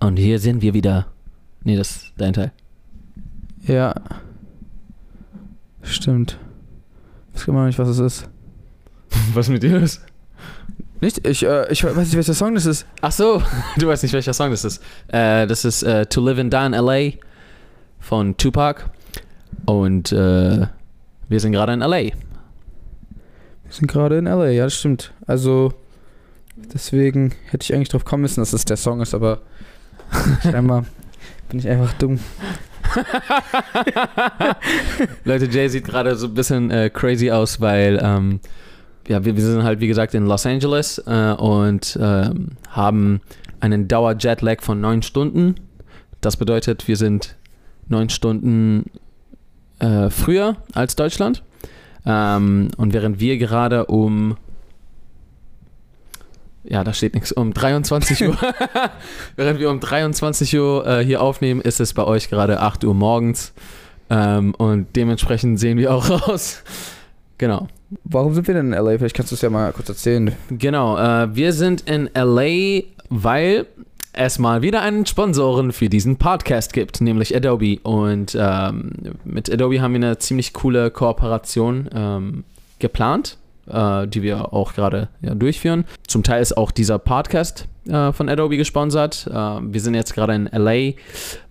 Und hier sind wir wieder. Nee, das ist dein Teil. Ja. Stimmt. Ich weiß immer noch nicht, was es ist. Was mit dir ist? Nicht? Ich, äh, ich weiß nicht, welcher Song das ist. Ach so, du weißt nicht, welcher Song das ist. Äh, das ist äh, To Live and Die in L.A. von Tupac. Und äh, wir sind gerade in L.A. Wir sind gerade in LA, ja, das stimmt. Also, deswegen hätte ich eigentlich drauf kommen müssen, dass es der Song ist, aber scheinbar bin ich einfach dumm. Leute, Jay sieht gerade so ein bisschen äh, crazy aus, weil ähm, ja, wir, wir sind halt wie gesagt in Los Angeles äh, und ähm, haben einen Dauer-Jetlag von neun Stunden. Das bedeutet, wir sind neun Stunden äh, früher als Deutschland. Ähm, und während wir gerade um ja, da steht nichts. Um 23 Uhr. Während wir um 23 Uhr äh, hier aufnehmen, ist es bei euch gerade 8 Uhr morgens. Ähm, und dementsprechend sehen wir auch aus. Genau. Warum sind wir denn in LA? Vielleicht kannst du es ja mal kurz erzählen. Genau. Äh, wir sind in LA, weil es mal wieder einen Sponsoren für diesen Podcast gibt, nämlich Adobe. Und ähm, mit Adobe haben wir eine ziemlich coole Kooperation ähm, geplant äh, die wir auch gerade ja, durchführen. Zum Teil ist auch dieser Podcast äh, von Adobe gesponsert. Äh, wir sind jetzt gerade in LA,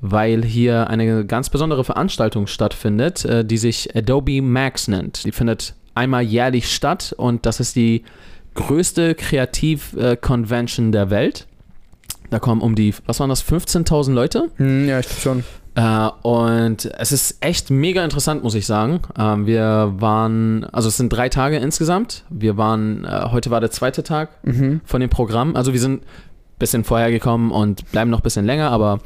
weil hier eine ganz besondere Veranstaltung stattfindet, äh, die sich Adobe Max nennt. Die findet einmal jährlich statt und das ist die größte Kreativ-Convention der Welt. Da kommen um die, was waren das, 15.000 Leute? Hm, ja, ich glaube schon. Äh, und es ist echt mega interessant, muss ich sagen. Ähm, wir waren, also es sind drei Tage insgesamt. Wir waren, äh, heute war der zweite Tag Mhm. von dem Programm. Also wir sind ein bisschen vorher gekommen und bleiben noch ein bisschen länger, aber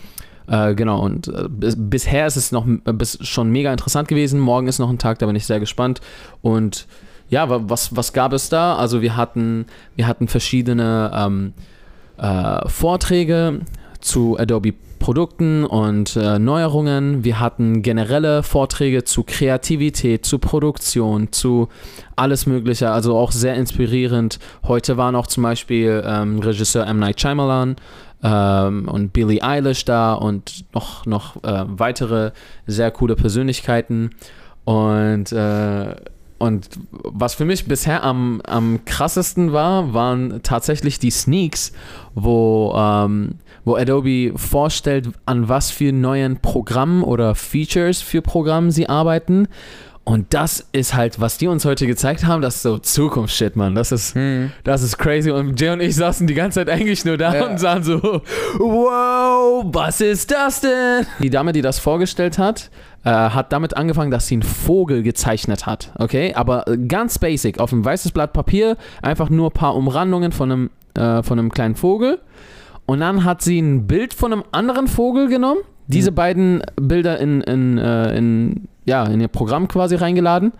äh, genau, und äh, bis, bisher ist es noch äh, bis, schon mega interessant gewesen. Morgen ist noch ein Tag, da bin ich sehr gespannt. Und ja, wa- was, was gab es da? Also wir hatten, wir hatten verschiedene ähm, äh, Vorträge zu Adobe Produkten und äh, Neuerungen. Wir hatten generelle Vorträge zu Kreativität, zu Produktion, zu alles Mögliche, also auch sehr inspirierend. Heute waren auch zum Beispiel ähm, Regisseur M. Night Shyamalan ähm, und Billie Eilish da und noch, noch äh, weitere sehr coole Persönlichkeiten. Und, äh, und was für mich bisher am, am krassesten war, waren tatsächlich die Sneaks, wo, ähm, wo Adobe vorstellt, an was für neuen Programmen oder Features für Programme sie arbeiten. Und das ist halt, was die uns heute gezeigt haben, das ist so Zukunftsshit, Mann. Das ist, Hm. das ist crazy. Und Jay und ich saßen die ganze Zeit eigentlich nur da Ja. und sahen so, wow, was ist das denn? Die Dame, die das vorgestellt hat, äh, hat damit angefangen, dass sie einen Vogel gezeichnet hat. Okay, aber ganz basic, auf ein weißes Blatt Papier, einfach nur ein paar Umrandungen von einem, äh, von einem kleinen Vogel. Und dann hat sie ein Bild von einem anderen Vogel genommen, diese Mhm. beiden Bilder in, in, äh, in, ja, in ihr Programm quasi reingeladen.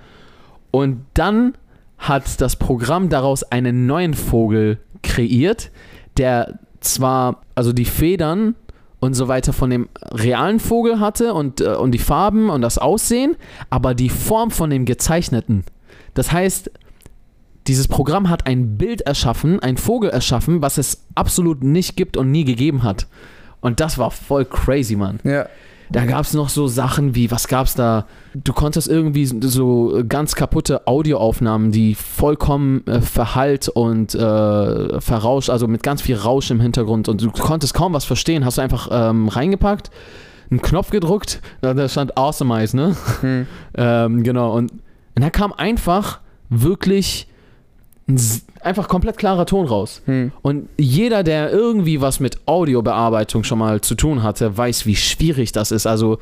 Und dann hat das Programm daraus einen neuen Vogel kreiert, der zwar, also die Federn und so weiter von dem realen Vogel hatte und, äh, und die Farben und das Aussehen, aber die Form von dem gezeichneten. Das heißt, dieses Programm hat ein Bild erschaffen, ein Vogel erschaffen, was es absolut nicht gibt und nie gegeben hat. Und das war voll crazy, Mann. Ja. Da gab es noch so Sachen wie, was gab's da? Du konntest irgendwie so ganz kaputte Audioaufnahmen, die vollkommen äh, verhallt und äh, verrauscht, also mit ganz viel Rausch im Hintergrund und du konntest kaum was verstehen, hast du einfach ähm, reingepackt, einen Knopf gedruckt, da, da stand Awesomeize, ne? Hm. Ähm, genau, und, und da kam einfach wirklich einfach komplett klarer Ton raus. Hm. Und jeder, der irgendwie was mit Audiobearbeitung schon mal zu tun hatte, weiß, wie schwierig das ist. Also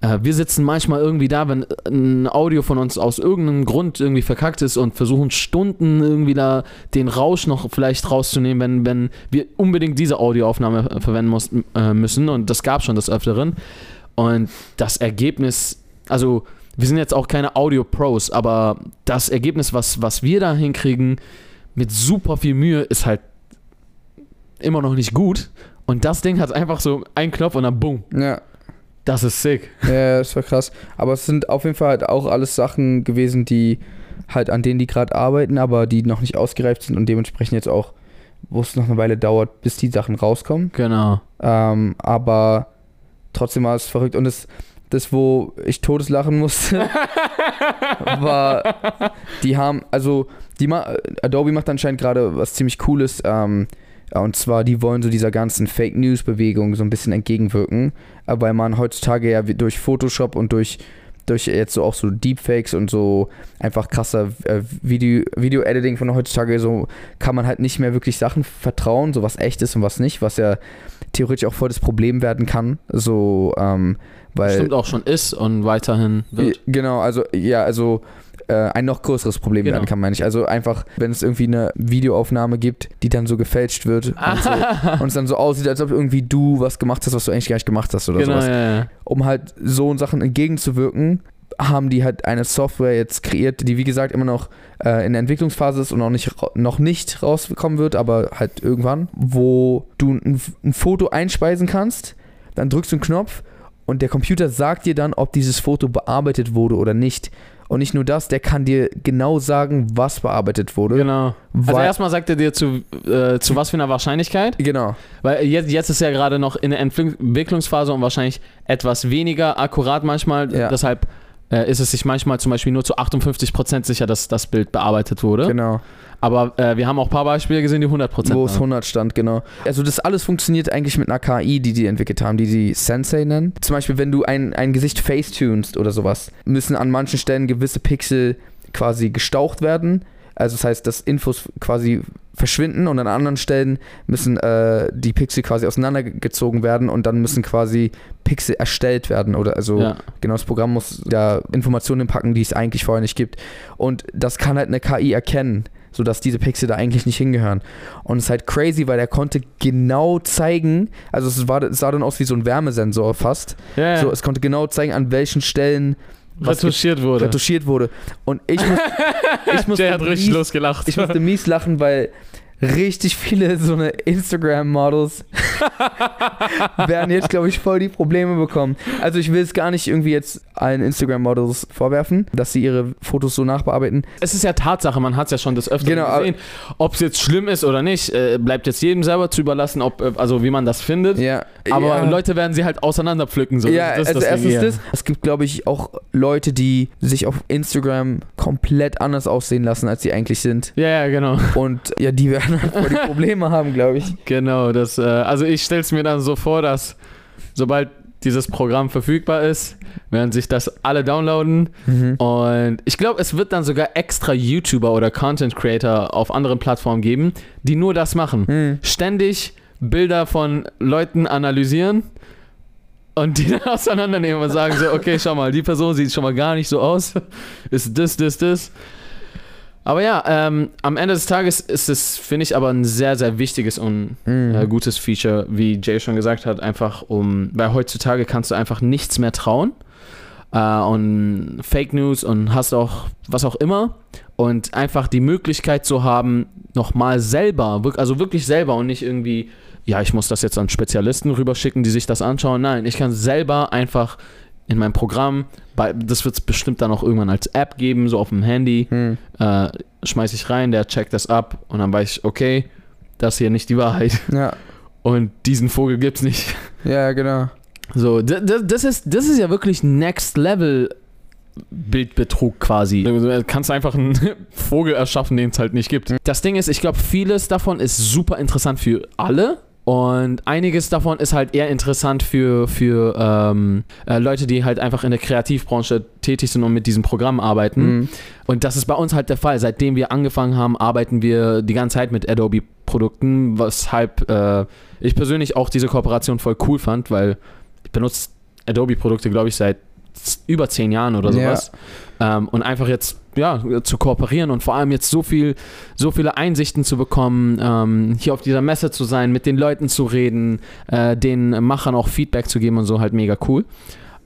äh, wir sitzen manchmal irgendwie da, wenn ein Audio von uns aus irgendeinem Grund irgendwie verkackt ist und versuchen Stunden irgendwie da den Rausch noch vielleicht rauszunehmen, wenn, wenn wir unbedingt diese Audioaufnahme äh, verwenden mussten, äh, müssen. Und das gab schon des Öfteren. Und das Ergebnis, also wir sind jetzt auch keine Audio-Pros, aber das Ergebnis, was, was wir da hinkriegen, mit super viel Mühe, ist halt immer noch nicht gut. Und das Ding hat einfach so einen Knopf und dann boom. Ja. Das ist sick. Ja, das war krass. Aber es sind auf jeden Fall halt auch alles Sachen gewesen, die halt an denen die gerade arbeiten, aber die noch nicht ausgereift sind und dementsprechend jetzt auch, wo es noch eine Weile dauert, bis die Sachen rauskommen. Genau. Ähm, aber trotzdem war es verrückt. Und das, das, wo ich todeslachen musste, war, die haben, also, die ma Adobe macht anscheinend gerade was ziemlich Cooles. Ähm, und zwar, die wollen so dieser ganzen Fake News-Bewegung so ein bisschen entgegenwirken, äh, weil man heutzutage ja durch Photoshop und durch, durch jetzt so auch so Deepfakes und so einfach krasser äh, Video, Video-Editing von heutzutage, so kann man halt nicht mehr wirklich Sachen vertrauen, so was echt ist und was nicht, was ja theoretisch auch voll das Problem werden kann. So, ähm, weil. Stimmt auch schon ist und weiterhin wird. Genau, also, ja, also äh, ein noch größeres Problem Genau. werden kann, meine ich. Also einfach, wenn es irgendwie eine Videoaufnahme gibt, die dann so gefälscht wird und, so, und es dann so aussieht, als ob irgendwie du was gemacht hast, was du eigentlich gar nicht gemacht hast oder genau, sowas. ja, ja. Um halt so Sachen entgegenzuwirken, haben die halt eine Software jetzt kreiert, die wie gesagt immer noch äh, in der Entwicklungsphase ist und noch nicht, noch nicht rauskommen wird, aber halt irgendwann, wo du ein, ein Foto einspeisen kannst, dann drückst du einen Knopf und der Computer sagt dir dann, ob dieses Foto bearbeitet wurde oder nicht. Und nicht nur das, der kann dir genau sagen, was bearbeitet wurde. Genau. Also erstmal sagt er dir zu, äh, zu was für einer Wahrscheinlichkeit. Genau. Weil jetzt, jetzt ist er gerade noch in der Entwick- Entwicklungsphase und wahrscheinlich etwas weniger akkurat manchmal. Ja. Deshalb äh, ist es sich manchmal zum Beispiel nur zu 58% sicher, dass das Bild bearbeitet wurde. Genau. Aber äh, wir haben auch ein paar Beispiele gesehen, die 100% Wo es waren. 100 stand, genau. Also das alles funktioniert eigentlich mit einer KI, die die entwickelt haben, die sie Sensei nennen. Zum Beispiel, wenn du ein, ein Gesicht facetunst oder sowas, müssen an manchen Stellen gewisse Pixel quasi gestaucht werden. Also das heißt, dass Infos quasi verschwinden und an anderen Stellen müssen äh, die Pixel quasi auseinandergezogen werden und dann müssen quasi Pixel erstellt werden oder also Ja. Genau, das Programm muss da Informationen packen, die es eigentlich vorher nicht gibt. Und das kann halt eine KI erkennen, sodass diese Pixel da eigentlich nicht hingehören. Und es ist halt crazy, weil er konnte genau zeigen, also es, war, es sah dann aus wie so ein Wärmesensor fast. Ja, ja. So, es konnte genau zeigen, an welchen Stellen was retuschiert wurde. retuschiert wurde. Und ich muss, ich musste Der hat richtig mies- losgelacht. ich musste mies lachen, weil richtig viele so eine Instagram-Models werden jetzt, glaube ich, voll die Probleme bekommen. Also ich will es gar nicht irgendwie jetzt allen Instagram-Models vorwerfen, dass sie ihre Fotos so nachbearbeiten. es ist ja Tatsache, man hat es ja schon des Öfteren Genau, gesehen. Ob es jetzt schlimm ist oder nicht, äh, bleibt jetzt jedem selber zu überlassen, ob, äh, also wie man das findet. Ja, Aber ja. Leute werden sie halt auseinanderpflücken. So. ja, Das ist also erstens das. Es gibt, glaube ich, auch Leute, die sich auf Instagram komplett anders aussehen lassen, als sie eigentlich sind. Ja, ja, genau. Und ja, die werden halt voll die Probleme haben, glaube ich. Genau, das, äh, also ich stelle es mir dann so vor, dass sobald dieses Programm verfügbar ist, werden sich das alle downloaden Mhm. und ich glaube, es wird dann sogar extra YouTuber oder Content Creator auf anderen Plattformen geben, die nur das machen. Mhm. Ständig Bilder von Leuten analysieren und die dann auseinandernehmen und sagen so, okay, schau mal, die Person sieht schon mal gar nicht so aus, ist das, das, das. Aber ja, ähm, am Ende des Tages ist es, finde ich, aber ein sehr, sehr wichtiges und Mhm. äh, gutes Feature, wie Jay schon gesagt hat, einfach um, weil heutzutage kannst du einfach nichts mehr trauen äh, und Fake News und hast auch was auch immer und einfach die Möglichkeit zu haben, nochmal selber, also wirklich selber und nicht irgendwie, ja, ich muss das jetzt an Spezialisten rüberschicken, die sich das anschauen. Nein, ich kann selber einfach in meinem Programm, bei, das wird es bestimmt dann auch irgendwann als App geben, so auf dem Handy, Mhm. äh, schmeiß ich rein, der checkt das ab und dann weiß ich, okay, das hier nicht die Wahrheit Ja, und diesen Vogel gibt's nicht. ja, genau. So, das ist, das ist ja wirklich Next Level Bildbetrug quasi. Du kannst einfach einen Vogel erschaffen, den es halt nicht gibt. Das Ding ist, ich glaube, vieles davon ist super interessant für alle. Und einiges davon ist halt eher interessant für, für ähm, äh, Leute, die halt einfach in der Kreativbranche tätig sind und mit diesem Programm arbeiten. Mhm. Und das ist bei uns halt der Fall. Seitdem wir angefangen haben, arbeiten wir die ganze Zeit mit Adobe-Produkten, weshalb äh, ich persönlich auch diese Kooperation voll cool fand, weil ich benutze Adobe-Produkte, glaube ich, seit über zehn Jahren oder Ja. sowas. Ähm, und einfach jetzt ja, zu kooperieren und vor allem jetzt so viel, so viele Einsichten zu bekommen, ähm, hier auf dieser Messe zu sein, mit den Leuten zu reden, äh, den Machern auch Feedback zu geben und so halt mega cool.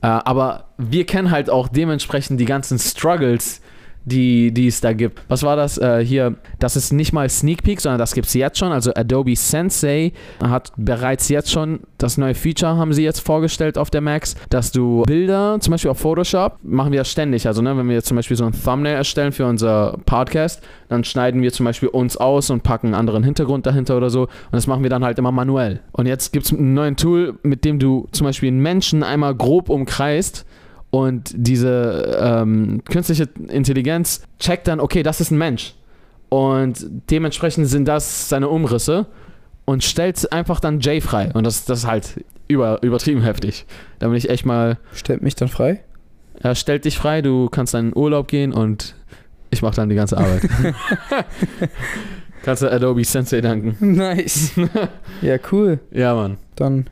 Äh, aber wir kennen halt auch dementsprechend die ganzen Struggles, die, die es da gibt. Was war das äh, hier? Das ist nicht mal Sneak Peek, sondern das gibt es jetzt schon. Also Adobe Sensei hat bereits jetzt schon das neue Feature, haben sie jetzt vorgestellt auf der Max, dass du Bilder, zum Beispiel auf Photoshop, machen wir das ständig. Also ne, wenn wir jetzt zum Beispiel so ein Thumbnail erstellen für unser Podcast, dann schneiden wir zum Beispiel uns aus und packen einen anderen Hintergrund dahinter oder so. Und das machen wir dann halt immer manuell. Und jetzt gibt es ein neues Tool, mit dem du zum Beispiel einen Menschen einmal grob umkreist und diese ähm, künstliche Intelligenz checkt dann, okay, das ist ein Mensch. Und dementsprechend sind das seine Umrisse und stellt einfach dann Jay frei. Und das, das ist halt über, übertrieben heftig. Da bin ich echt mal. Stellt mich dann frei? Er stellt dich frei, du kannst in Urlaub gehen und ich mache dann die ganze Arbeit. kannst du Adobe Sensei danken. Nice. ja, cool. Ja, Mann. Dann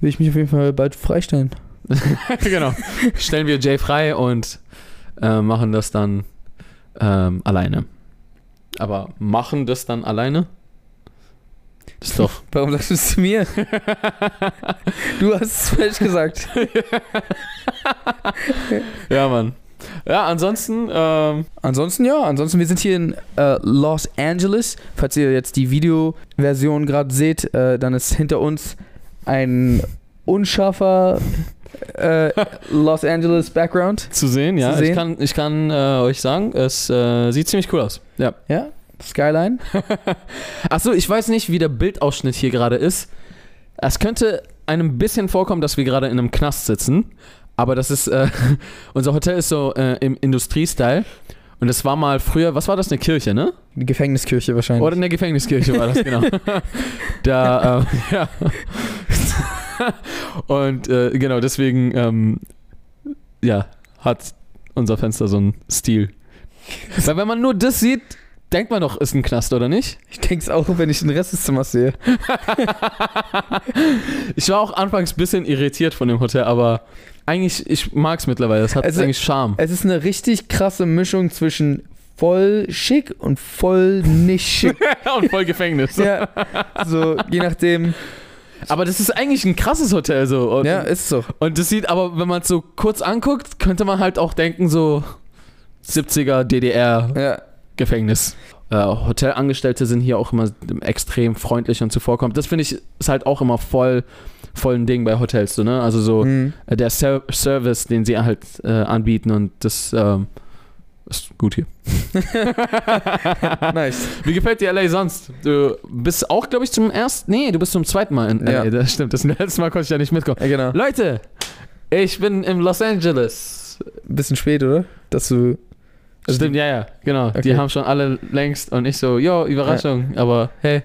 will ich mich auf jeden Fall bald freistellen. genau. Stellen wir Jay frei und äh, machen das dann ähm, alleine. Aber machen das dann alleine? Das ist doch. Warum sagst du es zu mir? du hast es falsch gesagt. ja, Mann. Ja, ansonsten. Ähm, ansonsten ja, ansonsten, wir sind hier in äh, Los Angeles. Falls ihr jetzt die Videoversion gerade seht, äh, dann ist hinter uns ein unscharfer äh, Los Angeles Background. Zu sehen, ja. Zu sehen. Ich kann, ich kann äh, euch sagen, es äh, sieht ziemlich cool aus. Ja. Ja, Skyline. Achso, ich weiß nicht, wie der Bildausschnitt hier gerade ist. Es könnte einem bisschen vorkommen, dass wir gerade in einem Knast sitzen. Aber das ist, äh, unser Hotel ist so äh, im Industriestyle. Und es war mal früher, was war das, eine Kirche, ne? Die Gefängniskirche wahrscheinlich. Oder eine Gefängniskirche war das, genau. da, ja. Und äh, genau, deswegen, ähm, ja, hat unser Fenster so einen Stil. Weil wenn man nur das sieht, denkt man doch, ist ein Knast, oder nicht? Ich denke es auch, wenn ich den Rest des Zimmers sehe. ich war auch anfangs ein bisschen irritiert von dem Hotel, aber eigentlich, ich mag es mittlerweile. Das hat Also, eigentlich Charme. Es ist eine richtig krasse Mischung zwischen voll schick und voll nicht schick. Und voll Gefängnis. ja, so je nachdem. Aber das ist eigentlich ein krasses Hotel so. Und, Ja, ist so. und das sieht, aber wenn man es so kurz anguckt, könnte man halt auch denken, so 70er DDR Ja, Gefängnis. Äh, Hotelangestellte sind hier auch immer extrem freundlich und zuvorkommend. Das finde ich ist halt auch immer voll, voll ein Ding bei Hotels, so, ne? Also so mhm. äh, der Ser Service, den sie halt äh, anbieten und das ähm, ist gut hier. nice. Wie gefällt dir LA sonst? Du bist auch, glaube ich, zum ersten, nee, du bist zum zweiten Mal in LA, Ja. das stimmt. Das letzte Mal konnte ich ja nicht mitkommen. Ja, genau. Leute, ich bin in Los Angeles. Bisschen spät, oder? Dass du. Also Stimmt, ja, ja, genau. Die Okay. haben schon alle längst und ich so, yo, Überraschung, aber hey.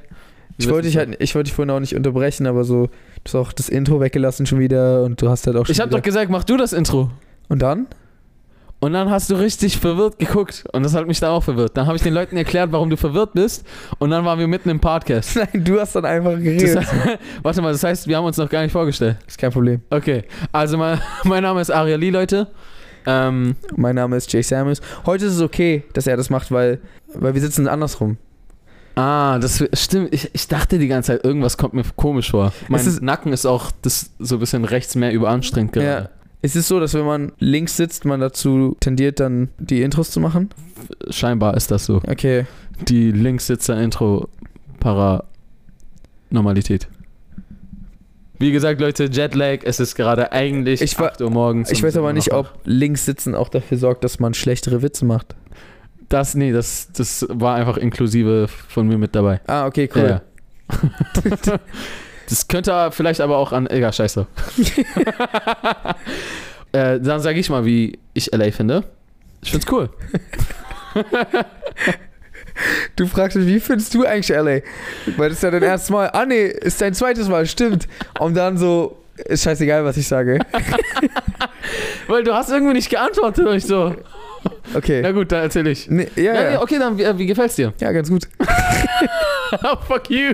Ich wollte dich halt, ich wollte dich vorhin auch nicht unterbrechen, aber so, du hast auch das Intro weggelassen schon wieder und du hast halt auch schon Ich habe wieder doch gesagt, mach du das Intro. Und dann? Und dann hast du richtig verwirrt geguckt und das hat mich dann auch verwirrt. Dann habe ich den Leuten erklärt, warum du verwirrt bist und dann waren wir mitten im Podcast. Nein, du hast dann einfach Das, geredet. warte mal, das heißt, wir haben uns noch gar nicht vorgestellt. ist kein Problem. Okay, also mein, mein Name ist Aria Lee, Leute. Ähm, Mein Name ist Jay Samus. Heute ist es okay, dass er das macht, weil, weil wir sitzen andersrum. ah, das stimmt. Ich, ich dachte die ganze Zeit, irgendwas kommt mir komisch vor. Mein ist- Nacken ist auch das so ein bisschen rechts mehr überanstrengt gerade. Ja. Es ist so, dass wenn man links sitzt, man dazu tendiert, dann die Intros zu machen. Scheinbar ist das so. Okay. Die Linkssitzer-Intro Paranormalität. Wie gesagt, Leute, Jetlag, es ist gerade eigentlich Ich wa- 8 Uhr morgens. Ich weiß aber nicht, ob links sitzen auch dafür sorgt, dass man schlechtere Witze macht. Das, nee, das, das war einfach inklusive von mir mit dabei. Ah, okay, cool. Ja. das könnte vielleicht aber auch an. Egal, scheiße. äh, dann sage ich mal, wie ich LA finde. Ich find's cool. Du fragst mich, wie findest du eigentlich LA? Weil das ist ja dein erstes Mal. Ah, nee, ist dein zweites Mal, stimmt. Und dann so, ist scheißegal, was ich sage. Weil du hast irgendwie nicht geantwortet und ich so. Okay. Na gut, dann erzähl ich. Nee, ja, Ja, ja, okay, dann wie, äh, wie gefällt's dir? ja, ganz gut. oh, fuck you.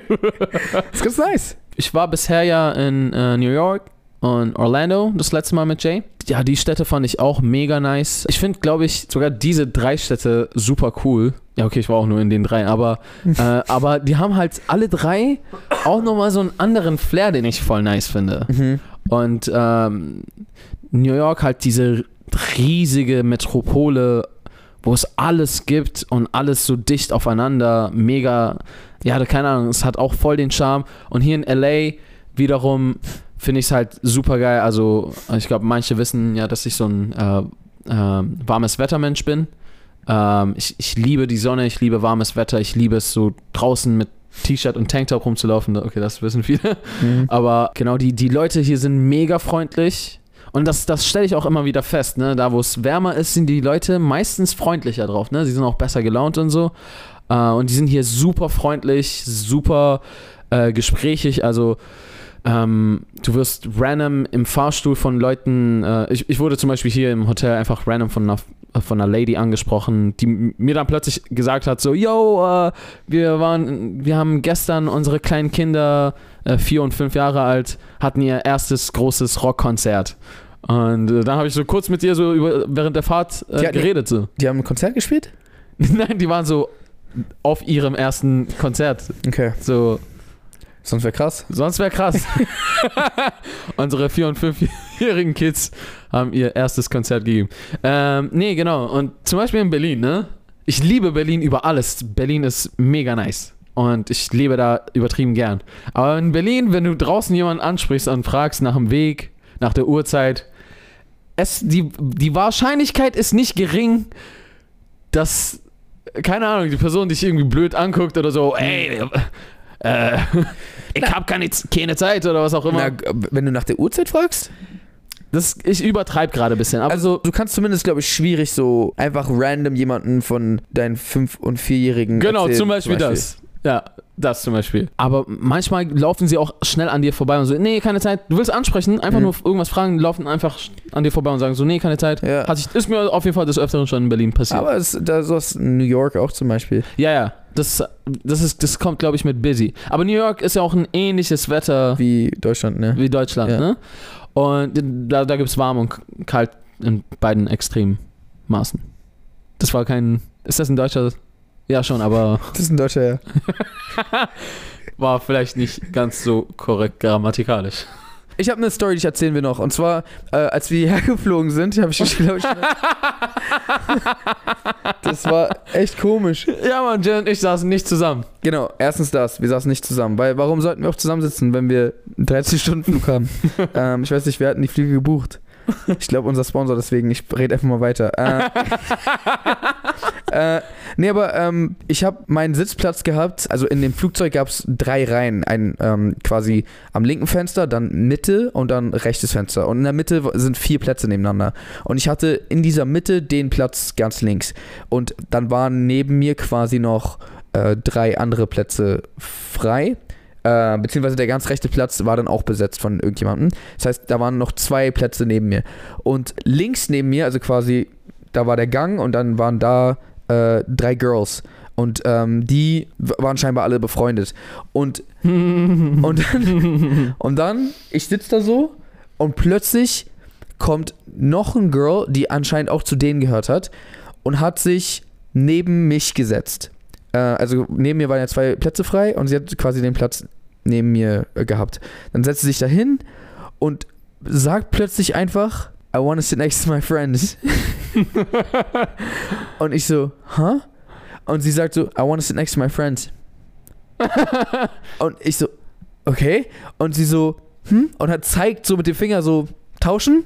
Ist ganz nice. Ich war bisher ja in äh, New York und Orlando das letzte Mal mit Jay. Ja, die Städte fand ich auch mega nice. Ich finde, glaube ich, sogar diese drei Städte super cool. Ja, okay, ich war auch nur in den drei, aber, äh, aber die haben halt alle drei auch nochmal so einen anderen Flair, den ich voll nice finde. Mhm. Und ähm, New York halt diese riesige Metropole, wo es alles gibt und alles so dicht aufeinander, mega, ja, keine Ahnung, es hat auch voll den Charme. Und hier in LA wiederum finde ich es halt super geil. Also, ich glaube, manche wissen ja, dass ich so ein äh, äh, warmes Wettermensch bin. Ähm, ich, ich liebe die Sonne, ich liebe warmes Wetter, ich liebe es so draußen mit T-Shirt und Tanktop rumzulaufen. Okay, das wissen viele. Mhm. Aber genau, die, die Leute hier sind mega freundlich. Und das, das stelle ich auch immer wieder fest, ne? Da, wo es wärmer ist, sind die Leute meistens freundlicher drauf, ne? Sie sind auch besser gelaunt und so. Äh, und die sind hier super freundlich, super äh, gesprächig. Also, ähm, du wirst random im Fahrstuhl von Leuten, äh, ich, ich wurde zum Beispiel hier im Hotel einfach random von einer, von einer Lady angesprochen, die mir dann plötzlich gesagt hat, so, yo, äh, wir waren, wir haben gestern unsere kleinen Kinder, äh, vier und fünf Jahre alt, hatten ihr erstes großes Rockkonzert. Und äh, dann habe ich so kurz mit ihr so über, während der Fahrt Die äh, hatten- geredet. So. Die haben ein Konzert gespielt? Nein, die waren so auf ihrem ersten Konzert. Okay. So, Sonst wäre krass. Sonst wäre krass. Unsere 4- und 5-jährigen Kids haben ihr erstes Konzert gegeben. Ähm, nee, genau. Und zum Beispiel in Berlin, ne? Ich liebe Berlin über alles. Berlin ist mega nice. Und ich lebe da übertrieben gern. Aber in Berlin, wenn du draußen jemanden ansprichst und fragst nach dem Weg, nach der Uhrzeit, es, die, die Wahrscheinlichkeit ist nicht gering, dass, keine Ahnung, die Person dich irgendwie blöd anguckt oder so, ey, äh, ich hab keine, keine Zeit oder was auch immer. Na, wenn du nach der Uhrzeit fragst? das, ich übertreibe gerade ein bisschen, aber Also, du kannst zumindest, glaube ich, schwierig so einfach random jemanden von deinen 5- und 4-Jährigen. Genau, erzählen, zum Beispiel, das. Ja, das zum Beispiel. Aber manchmal laufen sie auch schnell an dir vorbei und so, nee, keine Zeit. Du willst ansprechen, einfach Mhm. nur irgendwas fragen, laufen einfach an dir vorbei und sagen so, nee, keine Zeit. Ja. Hat sich, ist mir auf jeden Fall des Öfteren schon in Berlin passiert. Aber es, da sowas in New York auch zum Beispiel. ja, ja, das, das, ist, das kommt, glaube ich, mit Busy. Aber New York ist ja auch ein ähnliches Wetter Wie Deutschland, ne? wie Deutschland, Ja. ne? Und da, da gibt es warm und kalt in beiden extremen Maßen. Das war kein. Ist das ein deutscher? Ja, schon, aber Das ist ein Deutscher, ja. war vielleicht nicht ganz so korrekt grammatikalisch. Ich habe eine Story, die erzählen wir noch. Und zwar, äh, als wir hierher geflogen sind, habe ich, glaube ich, das war echt komisch. Ja, Mann, Jen und ich saßen nicht zusammen. Genau, erstens das, wir saßen nicht zusammen. Weil warum sollten wir auch zusammensitzen, wenn wir einen 30-Stunden-Flug haben? ähm, ich weiß nicht, wir hatten die Flüge gebucht. Ich glaube, unser Sponsor, deswegen, ich rede einfach mal weiter. Äh, äh, nee, aber ähm, ich habe meinen Sitzplatz gehabt. Also in dem Flugzeug gab es drei Reihen. Ein ähm, quasi am linken Fenster, dann Mitte und dann rechtes Fenster. Und in der Mitte sind vier Plätze nebeneinander. Und ich hatte in dieser Mitte den Platz ganz links. Und dann waren neben mir quasi noch äh, drei andere Plätze frei. Äh, beziehungsweise der ganz rechte Platz war dann auch besetzt von irgendjemandem. Das heißt, da waren noch zwei Plätze neben mir. Und links neben mir, also quasi, da war der Gang und dann waren da äh, drei Girls. Und ähm, die waren scheinbar alle befreundet. Und, und, dann, und dann, ich sitze da so und plötzlich kommt noch ein Girl, die anscheinend auch zu denen gehört hat und hat sich neben mich gesetzt. Äh, also neben mir waren ja zwei Plätze frei und sie hat quasi den Platz neben mir äh, gehabt. Dann setzt sie sich dahin und sagt plötzlich einfach, I want to sit next to my friends. und ich so, huh? Und sie sagt so, I want to sit next to my friends. und ich so, okay. Und sie so, hm? Und hat zeigt so mit dem Finger so, tauschen.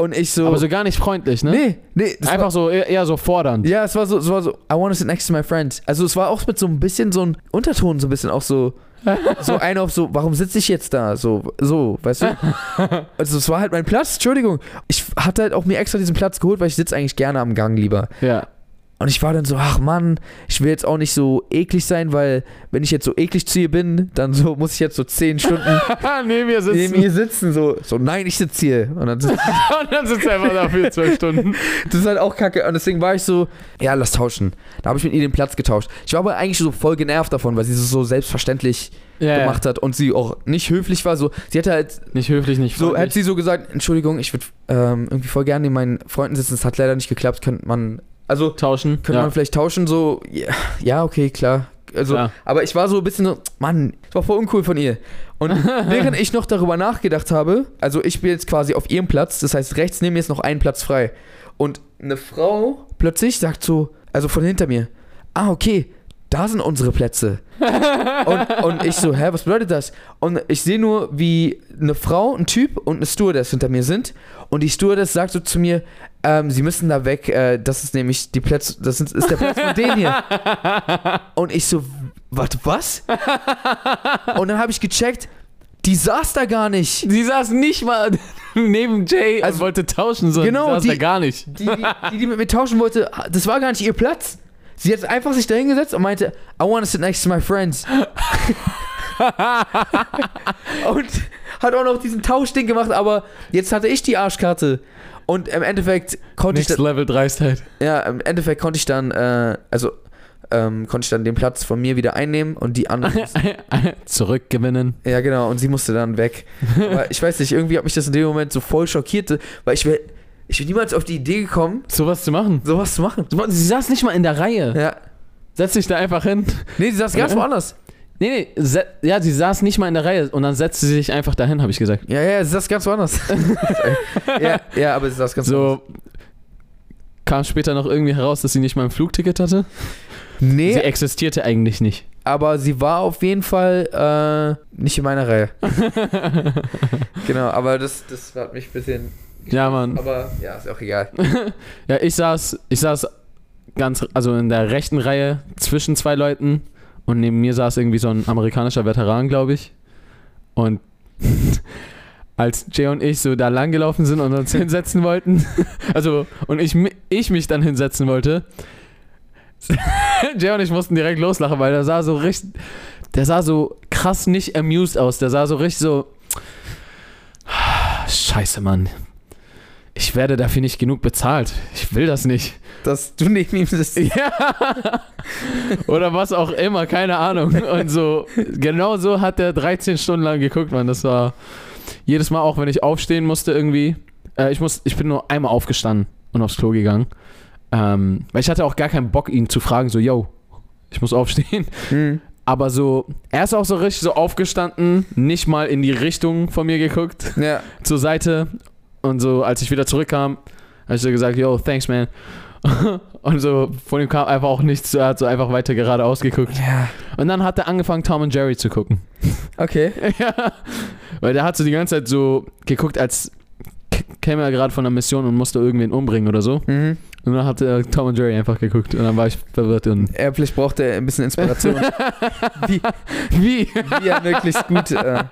Und ich so, Aber so gar nicht freundlich, ne? nee, nee. Einfach so eher, eher so fordernd. ja, es war so, es war so, I want to sit next to my friend. Also es war auch mit so ein bisschen so ein Unterton, so ein bisschen auch so, so einer auf so, warum sitze ich jetzt da? So, so, weißt du? Also es war halt mein Platz, Entschuldigung. Ich hatte halt auch mir extra diesen Platz geholt, weil ich sitze eigentlich gerne am Gang lieber. Ja. Und ich war dann so, ach Mann, ich will jetzt auch nicht so eklig sein, weil wenn ich jetzt so eklig zu ihr bin, dann so muss ich jetzt so zehn Stunden Neben mir sitzen. neben ihr sitzen. So, so nein, ich sitze hier. Und dann sitzt und dann sitzt er einfach da für zwölf Stunden. Das ist halt auch kacke. Und deswegen war ich so, ja, lass tauschen. Da habe ich mit ihr den Platz getauscht. Ich war aber eigentlich so voll genervt davon, weil sie es so selbstverständlich Ja, gemacht hat und sie auch nicht höflich war. So, sie hatte halt, Nicht höflich, nicht so freundlich. hat sie so gesagt, Entschuldigung, ich würde ähm, irgendwie voll gerne neben meinen Freunden sitzen. Es hat leider nicht geklappt. Könnte man, also tauschen. könnte ja. man vielleicht tauschen. So, ja, ja, okay, klar. Also, Ja. aber ich war so ein bisschen so, Mann, das war voll uncool von ihr. Und während ich noch darüber nachgedacht habe, also ich bin jetzt quasi auf ihrem Platz, das heißt rechts neben mir ist noch ein Platz frei. Und eine Frau plötzlich sagt so, also von hinter mir, ah, okay, da sind unsere Plätze. und, und ich so, hä, was bedeutet das? Und ich sehe nur, wie eine Frau, ein Typ und eine Stewardess hinter mir sind. Und die Stewardess sagt so zu mir, ähm, sie müssen da weg, äh, das ist nämlich die Plätze, das ist, ist der Platz von denen hier. Und ich so, warte, was? Und dann habe ich gecheckt, die saß da gar nicht. Sie saß nicht mal neben Jay Also- und wollte tauschen, sondern Genau, sie saß die- da gar nicht. Die, die, die, die mit mir tauschen wollte, das war gar nicht ihr Platz. Sie hat einfach sich da hingesetzt und meinte, I want to sit next to my friends. und hat auch noch diesen Tauschding gemacht, aber jetzt hatte ich die Arschkarte. Und im Endeffekt konnte ich Next dann, Level Dreistheit. ja, im Endeffekt konnte ich dann, äh, also ähm, konnte ich dann den Platz von mir wieder einnehmen und die andere, Zurückgewinnen. ja genau, und sie musste dann weg. Ich weiß nicht, irgendwie hat mich das in dem Moment so voll schockiert, weil ich wäre ich wär niemals auf die Idee gekommen, Sowas zu machen. sowas zu machen. Sie saß nicht mal in der Reihe. Ja. Setz dich da einfach hin. Nee, sie saß ganz Ja. woanders. Nee, nee, se- ja, sie saß nicht mal in der Reihe und dann setzte sie sich einfach dahin, habe ich gesagt. Ja, ja, sie saß ganz woanders. ja, ja, aber sie saß ganz woanders. So kam später noch irgendwie heraus, dass sie nicht mal ein Flugticket hatte. Nee, Sie existierte eigentlich nicht. aber sie war auf jeden Fall äh, nicht in meiner Reihe. genau, aber das, das hat mich ein bisschen. Ja, Mann. Aber ja, ist auch egal. Ja, ich saß, ich saß ganz, also in der rechten Reihe zwischen zwei Leuten und neben mir saß irgendwie so ein amerikanischer Veteran, glaube ich. Und als Jay und ich so da lang gelaufen sind und uns hinsetzen wollten, also und ich, ich mich dann hinsetzen wollte, Jay und ich mussten direkt loslachen, weil der sah so richtig, der sah so krass nicht amused aus. Der sah so richtig so, scheiße, Mann. Ich werde dafür nicht genug bezahlt. Ich will das nicht. Dass du neben ihm sitzt. Ja. Oder was auch immer, keine Ahnung. Und so, genau so hat er 13 Stunden lang geguckt, man. Das war jedes Mal auch, wenn ich aufstehen musste irgendwie. Äh, ich, muss, ich bin nur einmal aufgestanden und aufs Klo gegangen. Ähm, weil ich hatte auch gar keinen Bock, ihn zu fragen, so, yo, ich muss aufstehen. Hm. Aber so, er ist auch so richtig so aufgestanden, nicht mal in die Richtung von mir geguckt, Ja. zur Seite. Und so, als ich wieder zurückkam, habe ich so gesagt, yo, thanks, man. Und so, von ihm kam einfach auch nichts, er hat so einfach weiter geradeaus geguckt. Ja. Und dann hat er angefangen, Tom und Jerry zu gucken. Okay. ja. Weil der hat so die ganze Zeit so geguckt, als käme er gerade von einer Mission und musste irgendwen umbringen oder so. Mhm. Und dann hat er Tom und Jerry einfach geguckt. Und dann war ich verwirrt und. Er vielleicht braucht er ein bisschen Inspiration, wie, Wie? wie er möglichst gut. Äh,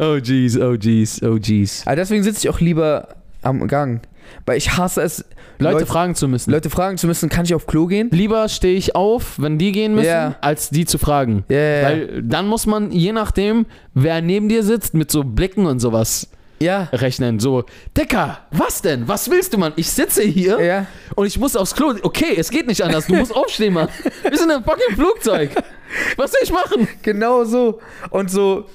Oh jeez, oh jeez, oh jeez. aber deswegen sitze ich auch lieber am Gang. Weil ich hasse es, Leute, Leute- fragen zu müssen. Leute fragen zu müssen, kann ich auf Klo gehen? Lieber stehe ich auf, wenn die gehen müssen, Ja. als die zu fragen. Ja, ja, ja. Weil dann muss man, je nachdem, wer neben dir sitzt, mit so Blicken und sowas ja. rechnen. So, Dicker, was denn? Was willst du, Mann? Ich sitze hier Ja. und ich muss aufs Klo. Okay, es geht nicht anders. Du musst aufstehen, Mann. Wir sind im fucking Flugzeug. Was soll ich machen? Genau so. Und so,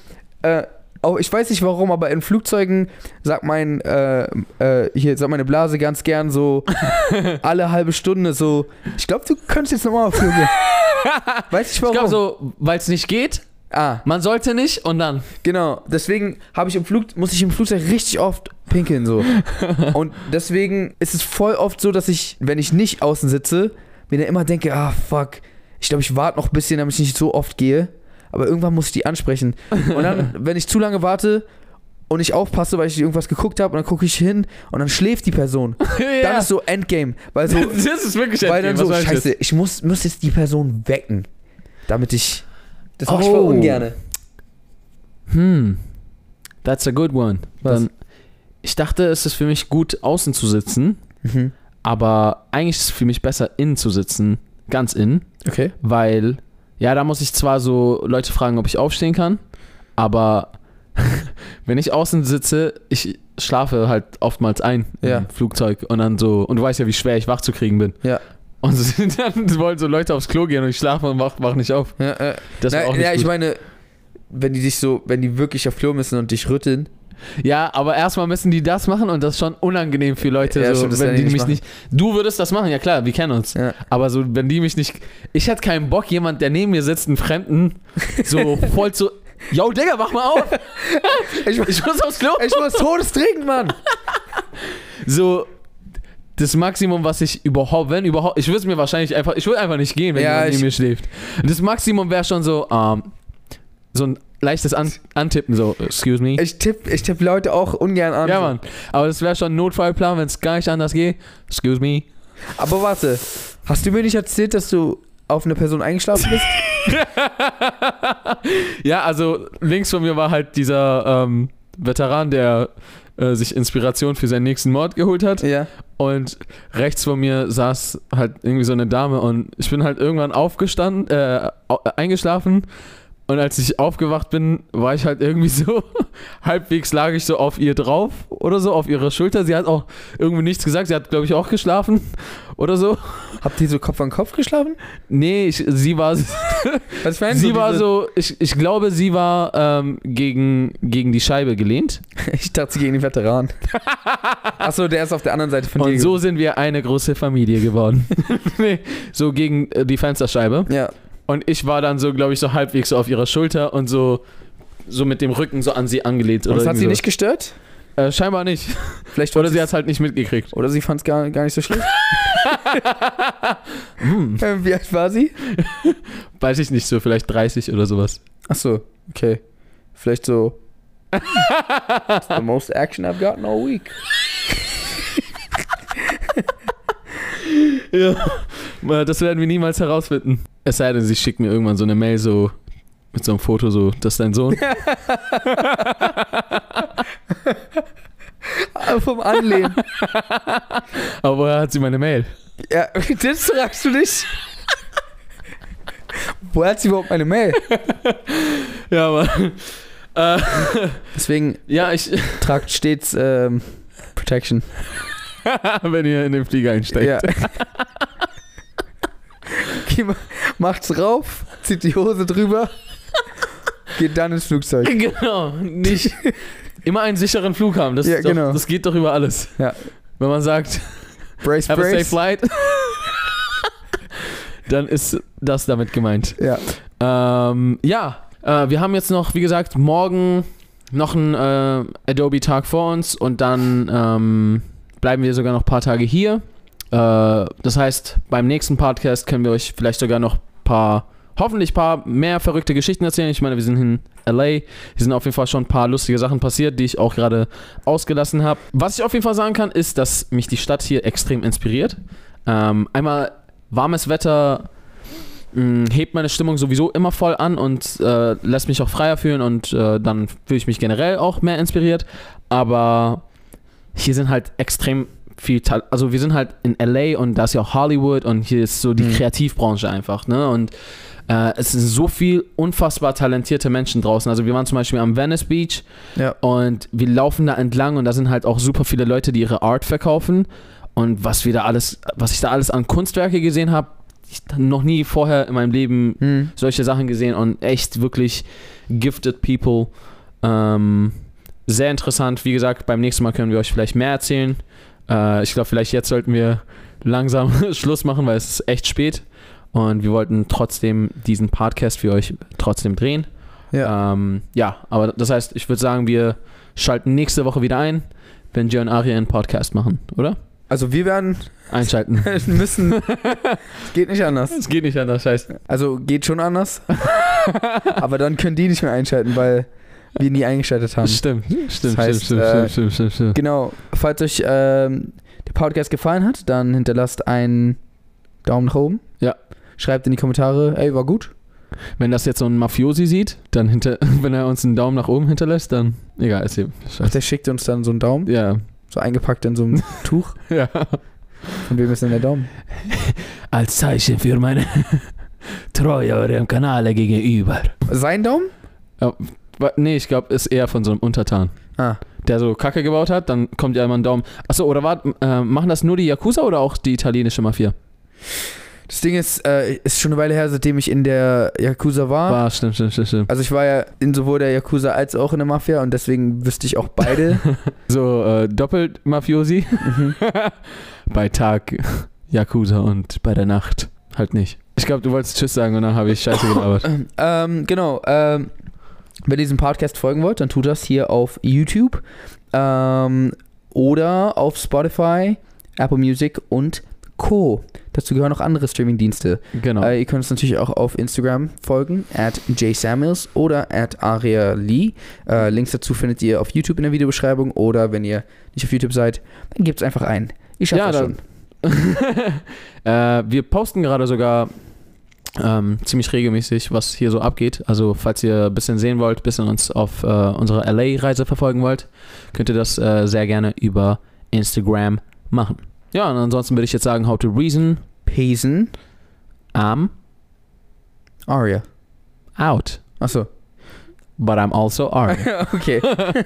äh, auch, ich weiß nicht warum, aber in Flugzeugen sagt mein, äh, äh, hier, sagt meine Blase ganz gern so alle halbe Stunde so, ich glaube, du könntest jetzt nochmal gehen. weiß ich Ich warum. glaube so, weil es nicht geht, Ah, man sollte nicht und dann. genau. Deswegen habe ich im Flug, muss ich im Flugzeug richtig oft pinkeln so. Und deswegen ist es voll oft so, dass ich, wenn ich nicht außen sitze, mir dann immer denke, ah fuck, ich glaube, ich warte noch ein bisschen, damit ich nicht so oft gehe. Aber irgendwann muss ich die ansprechen. Und dann, wenn ich zu lange warte und ich aufpasse, weil ich irgendwas geguckt habe, und dann gucke ich hin und dann schläft die Person. Dann ist so Endgame. Weil so, das ist wirklich weil dann Endgame, so, scheiße, ich muss, muss jetzt die Person wecken. Damit ich. Das mache ich Oh. voll ungerne. Hm, that's a good one. Was? Dann, ich dachte, es ist für mich gut, außen zu sitzen, Mhm. aber eigentlich ist es für mich besser, innen zu sitzen. Ganz innen. Okay. Weil, ja, da muss ich zwar so Leute fragen, ob ich aufstehen kann, aber wenn ich außen sitze, ich schlafe halt oftmals ein Ja. im Flugzeug und dann so, und du weißt ja, wie schwer ich wach zu kriegen bin. Ja. Und dann wollen so Leute aufs Klo gehen und ich schlafe und wach, wach nicht auf. Ja, äh, Das na, auch nicht ja ich gut. meine, wenn die dich so, wenn die wirklich auf Klo müssen und dich rütteln. Ja, aber erstmal müssen die das machen und das ist schon unangenehm für Leute, Ja, so, stimmt, wenn die mich nicht nicht. Du würdest das machen, ja klar, wir kennen uns. Ja. Aber so, wenn die mich nicht. Ich hätte keinen Bock, jemand, der neben mir sitzt, einen Fremden, so voll zu. Yo, Digga, wach mal auf! Ich, Ich muss aufs Klo! ich muss todesdringend, Mann. So, das Maximum, was ich überhaupt, wenn überhaupt, ich würde es mir wahrscheinlich einfach, ich würde einfach nicht gehen, wenn Ja, jemand neben mir schläft. Das Maximum wäre schon so, ähm, so ein leichtes An Antippen, so, excuse me. Ich tippe ich tipp Leute auch ungern an. ja, Mann. Aber das wäre schon ein Notfallplan, wenn es gar nicht anders geht. Excuse me. Aber warte, hast du mir nicht erzählt, dass du auf eine Person eingeschlafen bist? ja, also links von mir war halt dieser ähm, Veteran, der äh, sich Inspiration für seinen nächsten Mord geholt hat. ja. Und rechts von mir saß halt irgendwie so eine Dame und ich bin halt irgendwann aufgestanden, äh, au- eingeschlafen. Und als ich aufgewacht bin, war ich halt irgendwie so, halbwegs lag ich so auf ihr drauf oder so, auf ihrer Schulter. Sie hat auch irgendwie nichts gesagt. Sie hat, glaube ich, auch geschlafen oder so. Habt ihr so Kopf an Kopf geschlafen? Nee, ich, sie war, Was meinst sie war so, ich, ich glaube, sie war ähm, gegen, gegen die Scheibe gelehnt. Ich dachte, sie gegen den Veteran. Achso, der ist auf der anderen Seite von dir. Und so sind wir eine große Familie geworden. nee, so gegen äh, die Fensterscheibe. Ja. Und ich war dann so, glaube ich, so halbwegs so auf ihrer Schulter und so, so mit dem Rücken so an sie angelehnt. Und das hat sie nicht gestört? so. Äh, scheinbar nicht. Vielleicht Oder sie hat es halt nicht mitgekriegt. Oder sie fand es gar, gar nicht so schlimm. Hm, Ähm, Wie alt war sie? weiß ich nicht, so vielleicht 30 oder sowas. Achso, okay. Vielleicht so. It's the most action I've gotten all week. Ja. Das werden wir niemals herausfinden. Es sei denn, sie schickt mir irgendwann so eine Mail so mit so einem Foto so, das ist dein Sohn. Vom Anlehnen. Aber woher hat sie meine Mail? ja, das fragst du nicht. Woher hat sie überhaupt meine Mail? Ja, aber. Äh, Deswegen ja, ich, tragt stets ähm, Protection. wenn ihr in den Flieger einsteigt. Ja. Geh mal- Macht's rauf, zieht die Hose drüber, geht dann ins Flugzeug. Genau, nicht immer einen sicheren Flug haben. Das, Ja, ist doch, genau. das geht doch über alles. Ja. Wenn man sagt, Brace, have a safe brace. flight, dann ist das damit gemeint. Ja. Ähm, ja, äh, wir haben jetzt noch, wie gesagt, morgen noch einen äh, Adobe-Tag vor uns und dann ähm, bleiben wir sogar noch ein paar Tage hier. Äh, das heißt, beim nächsten Podcast können wir euch vielleicht sogar noch ein paar, hoffentlich ein paar mehr verrückte Geschichten erzählen. Ich meine, wir sind in LA. Hier sind auf jeden Fall schon ein paar lustige Sachen passiert, die ich auch gerade ausgelassen habe. Was ich auf jeden Fall sagen kann, ist, dass mich die Stadt hier extrem inspiriert. Ähm, einmal warmes Wetter hebt meine Stimmung sowieso immer voll an und äh, lässt mich auch freier fühlen und äh, dann fühle ich mich generell auch mehr inspiriert. Aber hier sind halt extrem viel, also wir sind halt in LA und da ist ja auch Hollywood und hier ist so die Mhm. Kreativbranche einfach, ne? Und äh, es sind so viel unfassbar talentierte Menschen draußen. Also wir waren zum Beispiel am Venice Beach Ja. und wir laufen da entlang und da sind halt auch super viele Leute, die ihre Art verkaufen. Und was wir da alles, was ich da alles an Kunstwerke gesehen habe, ich noch nie vorher in meinem Leben Hm. solche Sachen gesehen und echt wirklich gifted people. Ähm, sehr interessant. Wie gesagt, beim nächsten Mal können wir euch vielleicht mehr erzählen. Äh, ich glaube, vielleicht jetzt sollten wir langsam Schluss machen, weil es ist echt spät. Und wir wollten trotzdem diesen Podcast für euch trotzdem drehen. Ja. Ähm, ja, aber das heißt, ich würde sagen, wir schalten nächste Woche wieder ein, wenn Jay und Aria einen Podcast machen, oder? Also wir werden Einschalten. müssen. Es geht nicht anders. Es geht nicht anders, scheiße. Also geht schon anders. aber dann können die nicht mehr einschalten, weil wir nie eingeschaltet haben. Stimmt, stimmt, heißt, stimmt, äh, stimmt, stimmt, stimmt, stimmt. Genau. Falls euch ähm, der Podcast gefallen hat, dann hinterlasst einen Daumen nach oben. Ja. Schreibt in die Kommentare, ey, war gut. Wenn das jetzt so ein Mafiosi sieht, dann hinter, wenn er uns einen Daumen nach oben hinterlässt, dann egal, ist ihm. Scheiße. Der schickt uns dann so einen Daumen, Ja, so eingepackt in so einem Tuch. ja. Und wem ist denn der Daumen? Als Zeichen für meine Treue eurem Kanal gegenüber. Sein Daumen? Wa- Nee, ich glaube, ist eher von so einem Untertan. Ah. Der so Kacke gebaut hat, dann kommt ja immer ein Daumen. Achso, oder wart, äh, machen das nur die Yakuza oder auch die italienische Mafia? Das Ding ist, äh, ist schon eine Weile her, seitdem ich in der Yakuza war. War, stimmt, stimmt, stimmt, stimmt. Also ich war ja in sowohl der Yakuza als auch in der Mafia und deswegen wüsste ich auch beide. So, äh, doppelt Mafiosi. mhm. Bei Tag Yakuza und bei der Nacht halt nicht. Ich glaube, du wolltest Tschüss sagen und dann habe ich Scheiße gelabert. ähm, genau. Ähm, wenn ihr diesem Podcast folgen wollt, dann tut das hier auf YouTube ähm, oder auf Spotify, Apple Music und Co. Dazu gehören noch andere Streamingdienste. Genau. Äh, ihr könnt uns natürlich auch auf Instagram folgen, at jsamuels oder at arialee. Äh, Links dazu findet ihr auf YouTube in der Videobeschreibung oder wenn ihr nicht auf YouTube seid, dann gebt es einfach ein. Ich schaffe Ja, das schon. äh, wir posten gerade sogar ähm, ziemlich regelmäßig, was hier so abgeht. Also, falls ihr ein bisschen sehen wollt, ein bisschen uns auf äh, unserer LA-Reise verfolgen wollt, könnt ihr das äh, sehr gerne über Instagram machen. Ja, und ansonsten würde ich jetzt sagen, how to reason, Pesen, I'm Aria. out. Achso. But I'm also Ari. okay.